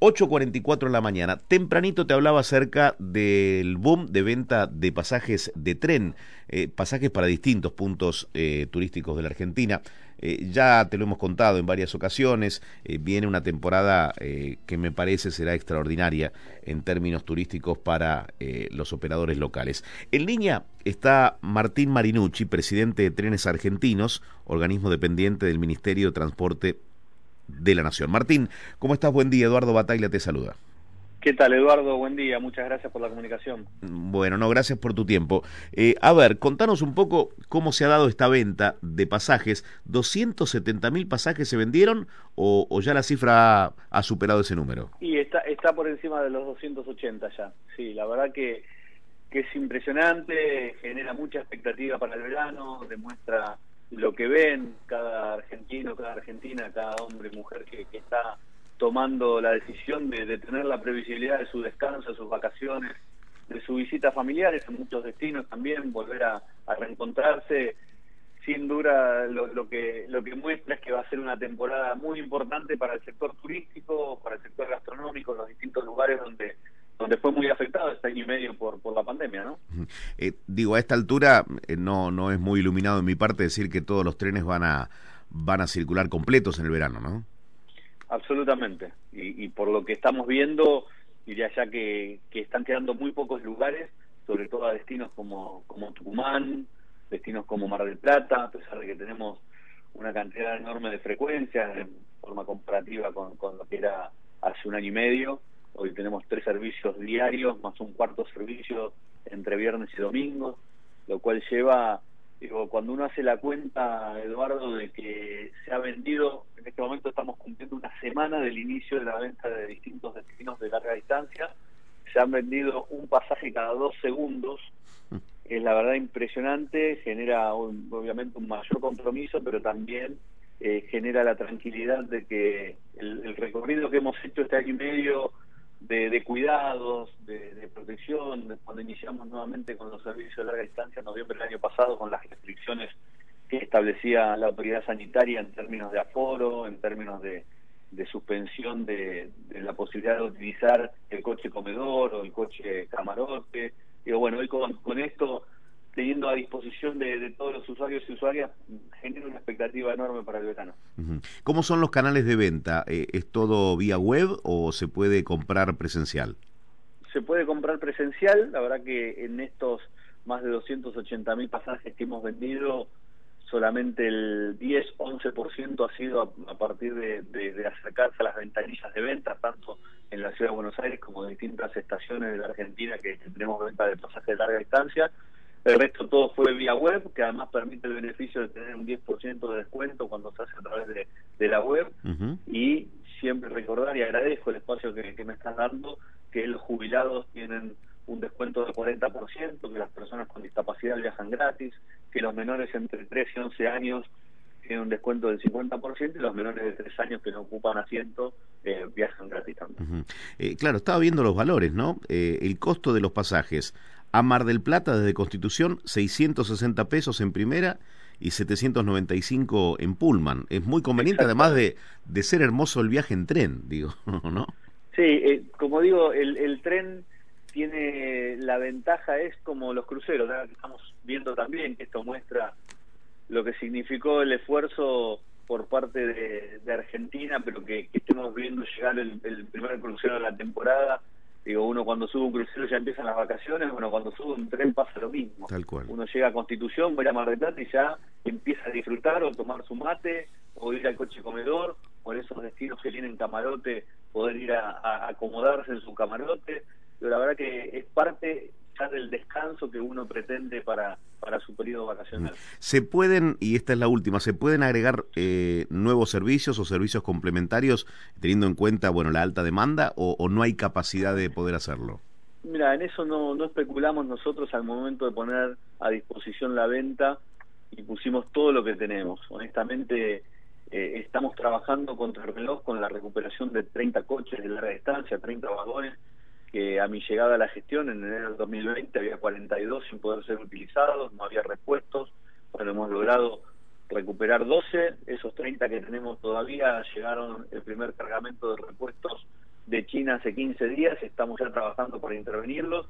8.44 en la mañana. Tempranito te hablaba acerca del boom de venta de pasajes de tren, eh, pasajes para distintos puntos eh, turísticos de la Argentina. Eh, ya te lo hemos contado en varias ocasiones, viene una temporada que me parece será extraordinaria en términos turísticos para los operadores locales. En línea está Martín Marinucci, presidente de Trenes Argentinos, organismo dependiente del Ministerio de Transporte de la Nación. Martín, ¿cómo estás? Buen día. Eduardo Bataglia te saluda. ¿Qué tal, Eduardo? Buen día. Muchas gracias por la comunicación. Bueno, no, gracias por tu tiempo. Eh, a ver, contanos un poco cómo se ha dado esta venta de pasajes. ¿270 mil pasajes se vendieron o, o ya la cifra ha, ha, superado ese número? Y está, está por encima de los 280 ya. Sí, la verdad que, que es impresionante, genera mucha expectativa para el verano, demuestra lo que ven cada argentino, cada argentina, cada hombre mujer que, está tomando la decisión de, tener la previsibilidad de su descanso, de sus vacaciones, de sus visitas familiares en muchos destinos también, volver a, a reencontrarse. Sin duda lo, lo, que lo que muestra es que va a ser una temporada muy importante para el sector turístico, para el sector gastronómico, los distintos lugares donde muy afectado este año y medio por, por la pandemia, ¿no? Eh, digo, a esta altura eh, no no es muy iluminado en mi parte decir que todos los trenes van a van a circular completos en el verano, ¿no? Absolutamente. Y, y por lo que estamos viendo, diría ya que, que están quedando muy pocos lugares, sobre todo a destinos como, como Tucumán, destinos como Mar del Plata, a pesar de que tenemos una cantidad enorme de frecuencias en forma comparativa con, con lo que era hace un año y medio. Hoy tenemos tres servicios diarios, más un cuarto servicio entre viernes y domingo, lo cual lleva, digo, cuando uno hace la cuenta, Eduardo, de que se ha vendido, en este momento estamos cumpliendo una semana del inicio de la venta de distintos destinos de larga distancia, se han vendido un pasaje cada dos segundos, es la verdad impresionante, genera un, obviamente un mayor compromiso, pero también eh, genera la tranquilidad de que el, el recorrido que hemos hecho este año y medio, de, de cuidados, de, de, protección, cuando iniciamos nuevamente con los servicios de larga distancia en noviembre del año pasado con las restricciones que establecía la autoridad sanitaria en términos de aforo, en términos de, de suspensión de, de, la posibilidad de utilizar el coche comedor o el coche camarote. Digo, bueno, hoy con, con esto teniendo a disposición de, de, todos los usuarios y usuarias, genera una expectativa enorme para el verano. ¿Cómo son los canales de venta? Eh, ¿Es todo vía web o se puede comprar presencial? Se puede comprar presencial, la verdad que en estos más de 280 mil pasajes que hemos vendido, solamente el 10-11% ha sido a, a partir de, de, de, acercarse a las ventanillas de venta, tanto en la ciudad de Buenos Aires como en distintas estaciones de la Argentina que, que tenemos venta de pasajes de larga distancia. El resto todo fue vía web, que además permite el beneficio de tener un 10% de descuento cuando se hace a través de, de la web. Uh -huh. Y siempre recordar y agradezco el espacio que, que, me están dando, que los jubilados tienen un descuento del 40%, que las personas con discapacidad viajan gratis, que los menores entre 3 y 11 años tienen un descuento del 50% y los menores de 3 años que no ocupan asiento eh, viajan gratis también. Uh -huh. eh, claro, estaba viendo los valores, ¿no? Eh, el costo de los pasajes a Mar del Plata desde Constitución 660 pesos en primera y 795 en Pullman. Es muy conveniente además de, de ser hermoso el viaje en tren, digo, ¿no? Sí, eh, como digo, el, el, tren tiene la ventaja, es como los cruceros, estamos viendo también, que esto muestra lo que significó el esfuerzo por parte de, de Argentina, pero que, que, estemos viendo llegar el, el primer crucero de la temporada Digo, uno cuando sube un crucero ya empiezan las vacaciones, bueno, cuando sube un tren pasa lo mismo. Tal cual. Uno llega a Constitución, va a Mar del Plata y ya empieza a disfrutar o tomar su mate, o ir al coche comedor, en esos destinos que tienen camarote, poder ir a, a acomodarse en su camarote. Pero la verdad que es parte del descanso que uno pretende para, para su periodo vacacional. ¿Se pueden, y esta es la última, se pueden agregar eh, nuevos servicios o servicios complementarios teniendo en cuenta bueno la alta demanda o, o no hay capacidad de poder hacerlo? Mira, en eso no, no especulamos nosotros al momento de poner a disposición la venta. y pusimos todo lo que tenemos. Honestamente, eh, estamos trabajando contra el reloj con la recuperación de 30 coches de larga distancia, 30 vagones, que a mi llegada a la gestión en enero del 2020 había 42 sin poder ser utilizados, no había repuestos. Bueno, hemos logrado recuperar 12, esos 30 que tenemos todavía llegaron el primer cargamento de repuestos de China hace 15 días, estamos ya trabajando para intervenirlos.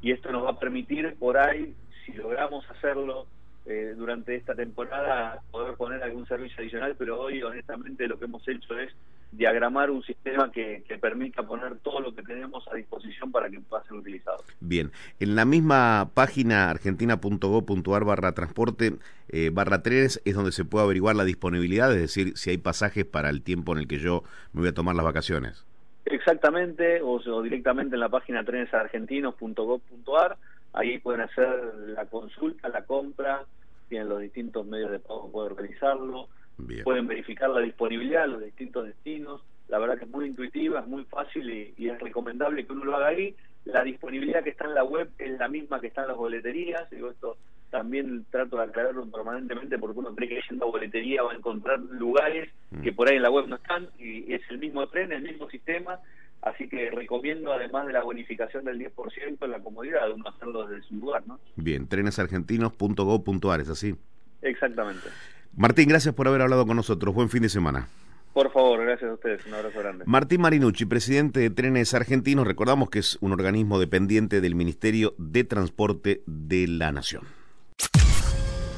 Y esto nos va a permitir por ahí, si logramos hacerlo eh, durante esta temporada, poder poner algún servicio adicional, pero hoy honestamente lo que hemos hecho es diagramar un sistema que, que permita poner todo lo que tenemos a disposición para que pueda ser utilizado. Bien, en la misma página argentina.gov.ar barra transporte eh, barra trenes es donde se puede averiguar la disponibilidad, es decir, si hay pasajes para el tiempo en el que yo me voy a tomar las vacaciones. Exactamente, o, o directamente en la página trenesargentinos.gov.ar, ahí pueden hacer la consulta, la compra, tienen los distintos medios de pago para poder realizarlo, Bien. pueden verificar la disponibilidad los distintos destinos, la verdad que es muy intuitiva, es muy fácil y, y es recomendable que uno lo haga ahí. La disponibilidad que está en la web es la misma que está en las boleterías, digo esto también trato de aclararlo permanentemente porque uno cree que yendo a boletería va a encontrar lugares que por ahí en la web no están y es el mismo tren, el mismo sistema, así que recomiendo además de la bonificación del 10% la comodidad de uno hacerlo desde su lugar, ¿no? Bien, trenesargentinos.gov.ar, es así. Exactamente. Martín, gracias por haber hablado con nosotros. Buen fin de semana. Por favor, gracias a ustedes, un abrazo grande. Martín Marinucci, presidente de Trenes Argentinos, recordamos que es un organismo dependiente del Ministerio de Transporte de la Nación.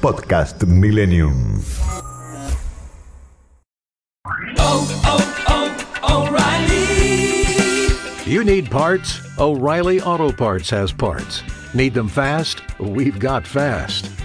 Podcast Millennium. You need parts? O'Reilly Auto Parts has parts. Need them fast? We've got fast.